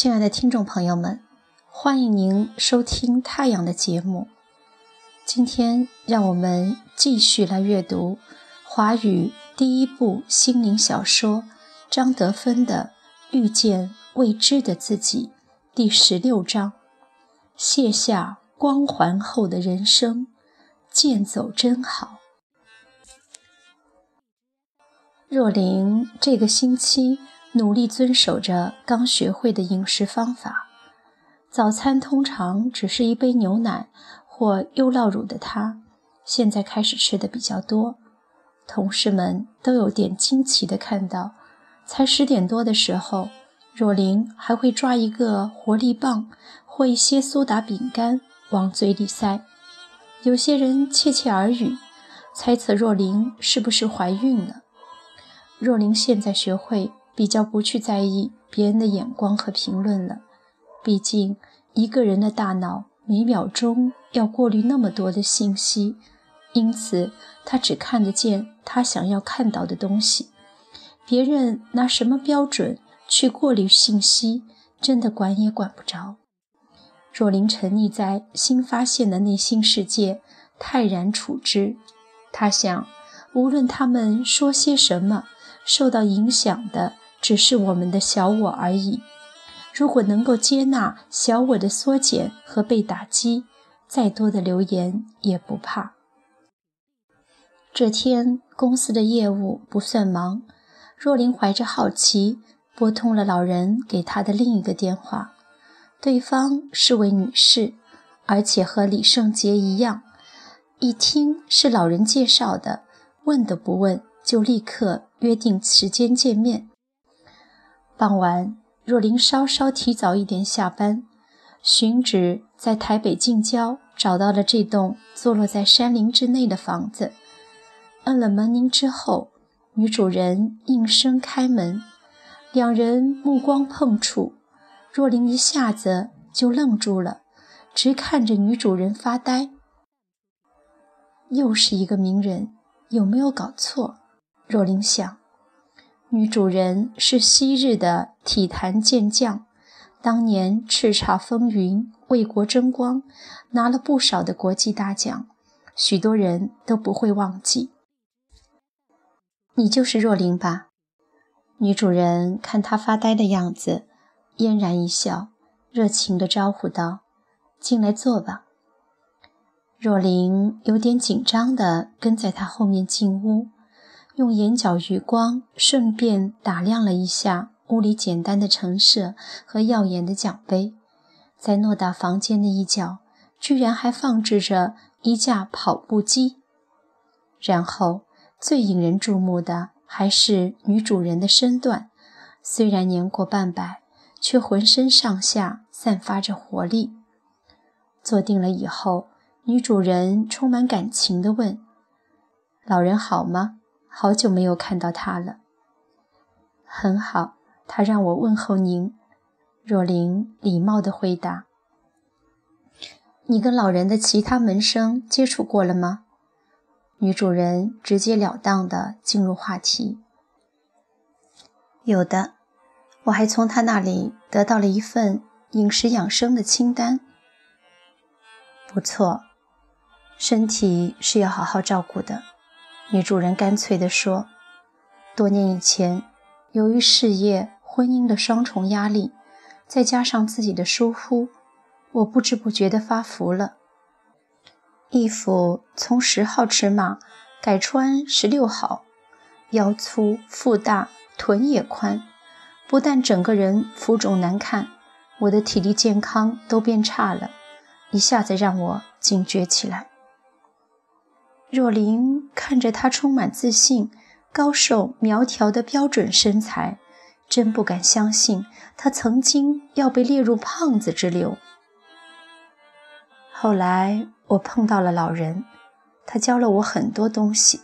亲爱的听众朋友们，欢迎您收听《太阳》的节目。今天，让我们继续来阅读华语第一部心灵小说张德芬的《遇见未知的自己》第十六章：卸下光环后的人生，剑走真好。若琳这个星期。努力遵守着刚学会的饮食方法，早餐通常只是一杯牛奶或优酪乳的他，现在开始吃的比较多。同事们都有点惊奇地看到，才十点多的时候，若琳还会抓一个活力棒或一些苏打饼干往嘴里塞。有些人窃窃耳语，猜测若琳是不是怀孕了。若琳现在学会。比较不去在意别人的眼光和评论了，毕竟一个人的大脑每秒钟要过滤那么多的信息，因此他只看得见他想要看到的东西。别人拿什么标准去过滤信息，真的管也管不着。若琳沉溺在新发现的内心世界，泰然处之。他想，无论他们说些什么，受到影响的。只是我们的小我而已。如果能够接纳小我的缩减和被打击，再多的流言也不怕。这天公司的业务不算忙，若琳怀着好奇拨通了老人给她的另一个电话。对方是位女士，而且和李圣杰一样，一听是老人介绍的，问都不问就立刻约定时间见面。傍晚，若琳稍稍提早一点下班，寻址在台北近郊找到了这栋坐落在山林之内的房子。摁了门铃之后，女主人应声开门，两人目光碰触，若琳一下子就愣住了，直看着女主人发呆。又是一个名人，有没有搞错？若琳想。女主人是昔日的体坛健将，当年叱咤风云，为国争光，拿了不少的国际大奖，许多人都不会忘记。你就是若琳吧？女主人看她发呆的样子，嫣然一笑，热情地招呼道：“进来坐吧。”若琳有点紧张地跟在她后面进屋。用眼角余光顺便打量了一下屋里简单的陈设和耀眼的奖杯，在偌大房间的一角，居然还放置着一架跑步机。然后，最引人注目的还是女主人的身段，虽然年过半百，却浑身上下散发着活力。坐定了以后，女主人充满感情地问：“老人好吗？”好久没有看到他了。很好，他让我问候您。若琳礼貌地回答：“你跟老人的其他门生接触过了吗？”女主人直截了当地进入话题：“有的，我还从他那里得到了一份饮食养生的清单。不错，身体是要好好照顾的。”女主人干脆地说：“多年以前，由于事业、婚姻的双重压力，再加上自己的疏忽，我不知不觉地发福了。衣服从十号尺码改穿十六号，腰粗腹大，臀也宽，不但整个人浮肿难看，我的体力健康都变差了，一下子让我警觉起来。”若琳看着他充满自信、高瘦苗条的标准身材，真不敢相信他曾经要被列入胖子之流。后来我碰到了老人，他教了我很多东西。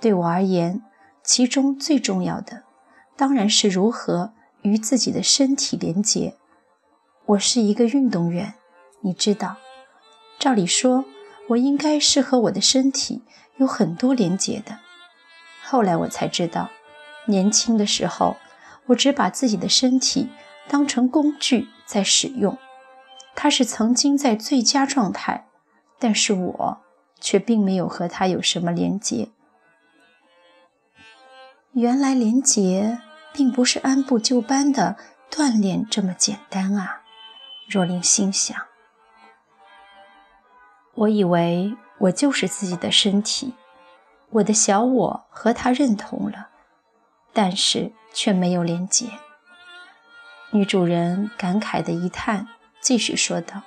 对我而言，其中最重要的，当然是如何与自己的身体连结。我是一个运动员，你知道，照理说。我应该是和我的身体有很多连结的。后来我才知道，年轻的时候，我只把自己的身体当成工具在使用。它是曾经在最佳状态，但是我却并没有和它有什么连结。原来连结并不是按部就班的锻炼这么简单啊！若琳心想。我以为我就是自己的身体，我的小我和他认同了，但是却没有连结。女主人感慨的一叹，继续说道：“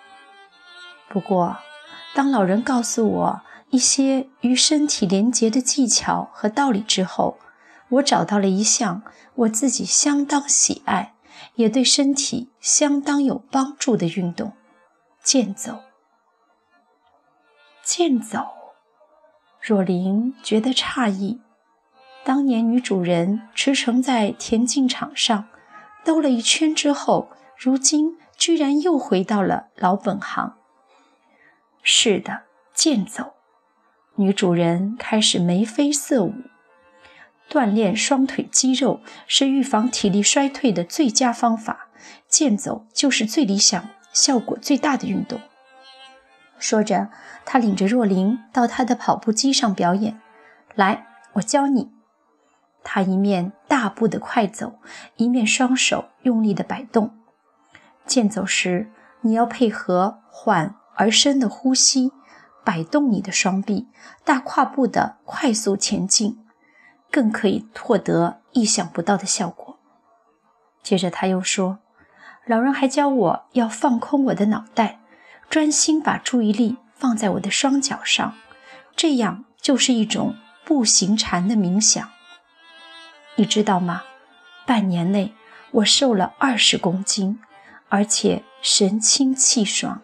不过，当老人告诉我一些与身体连结的技巧和道理之后，我找到了一项我自己相当喜爱，也对身体相当有帮助的运动——健走。”健走，若琳觉得诧异。当年女主人驰骋在田径场上，兜了一圈之后，如今居然又回到了老本行。是的，健走。女主人开始眉飞色舞。锻炼双腿肌肉是预防体力衰退的最佳方法，健走就是最理想、效果最大的运动。说着，他领着若琳到他的跑步机上表演。来，我教你。他一面大步的快走，一面双手用力的摆动。健走时，你要配合缓而深的呼吸，摆动你的双臂，大跨步的快速前进，更可以获得意想不到的效果。接着他又说：“老人还教我要放空我的脑袋。”专心把注意力放在我的双脚上，这样就是一种步行禅的冥想。你知道吗？半年内我瘦了二十公斤，而且神清气爽，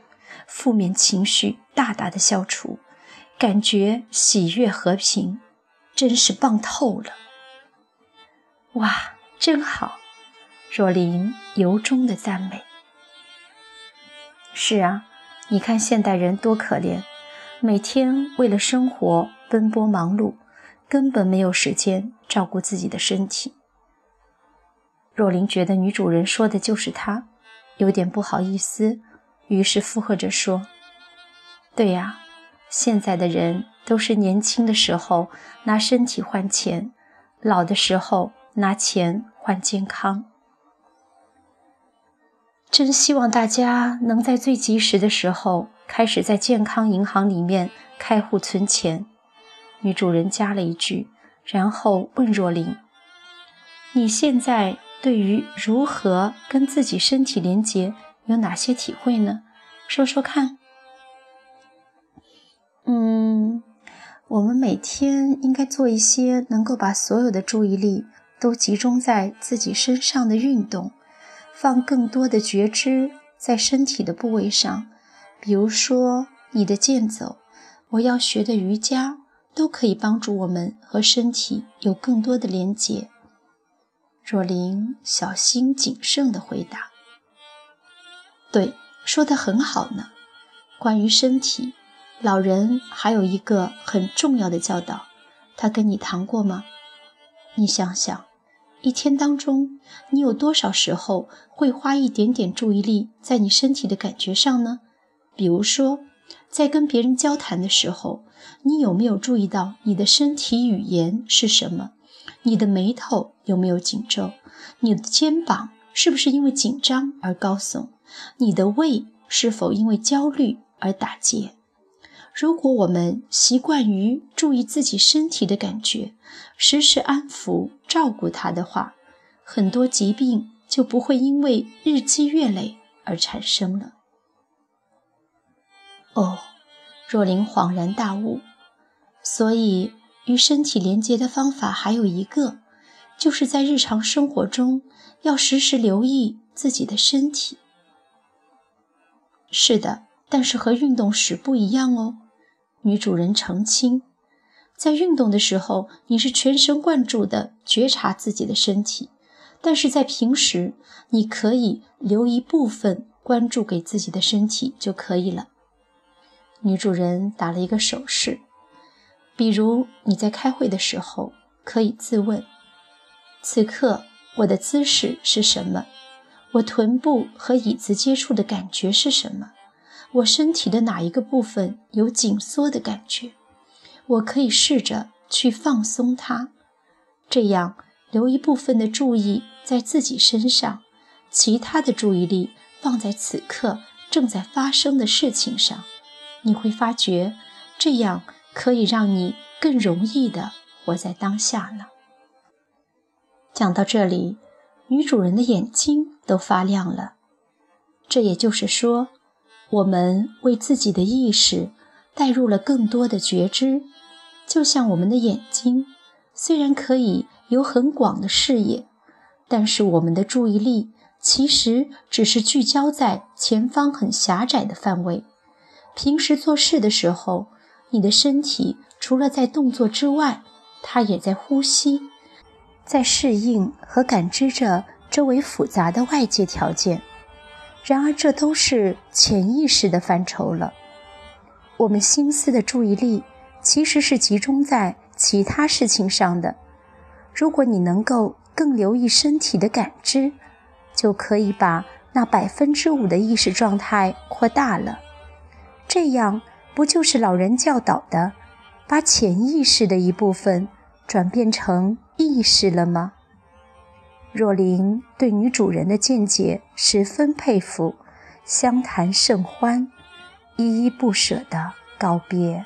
负面情绪大大的消除，感觉喜悦和平，真是棒透了！哇，真好！若琳由衷的赞美。是啊。你看现代人多可怜，每天为了生活奔波忙碌，根本没有时间照顾自己的身体。若琳觉得女主人说的就是她，有点不好意思，于是附和着说：“对呀，现在的人都是年轻的时候拿身体换钱，老的时候拿钱换健康。”真希望大家能在最及时的时候开始在健康银行里面开户存钱。女主人加了一句，然后问若琳：“你现在对于如何跟自己身体连接有哪些体会呢？说说看。”嗯，我们每天应该做一些能够把所有的注意力都集中在自己身上的运动。放更多的觉知在身体的部位上，比如说你的健走，我要学的瑜伽，都可以帮助我们和身体有更多的连接。若琳小心谨慎地回答：“对，说得很好呢。关于身体，老人还有一个很重要的教导，他跟你谈过吗？你想想。”一天当中，你有多少时候会花一点点注意力在你身体的感觉上呢？比如说，在跟别人交谈的时候，你有没有注意到你的身体语言是什么？你的眉头有没有紧皱？你的肩膀是不是因为紧张而高耸？你的胃是否因为焦虑而打结？如果我们习惯于注意自己身体的感觉，时时安抚、照顾它的话，很多疾病就不会因为日积月累而产生了。哦，若琳恍然大悟。所以，与身体连接的方法还有一个，就是在日常生活中要时时留意自己的身体。是的。但是和运动时不一样哦，女主人澄清，在运动的时候你是全神贯注地觉察自己的身体，但是在平时你可以留一部分关注给自己的身体就可以了。女主人打了一个手势，比如你在开会的时候可以自问：此刻我的姿势是什么？我臀部和椅子接触的感觉是什么？我身体的哪一个部分有紧缩的感觉？我可以试着去放松它，这样留一部分的注意在自己身上，其他的注意力放在此刻正在发生的事情上。你会发觉，这样可以让你更容易的活在当下呢。讲到这里，女主人的眼睛都发亮了。这也就是说。我们为自己的意识带入了更多的觉知，就像我们的眼睛，虽然可以有很广的视野，但是我们的注意力其实只是聚焦在前方很狭窄的范围。平时做事的时候，你的身体除了在动作之外，它也在呼吸，在适应和感知着周围复杂的外界条件。然而，这都是潜意识的范畴了。我们心思的注意力其实是集中在其他事情上的。如果你能够更留意身体的感知，就可以把那百分之五的意识状态扩大了。这样，不就是老人教导的，把潜意识的一部分转变成意识了吗？若琳对女主人的见解十分佩服，相谈甚欢，依依不舍地告别。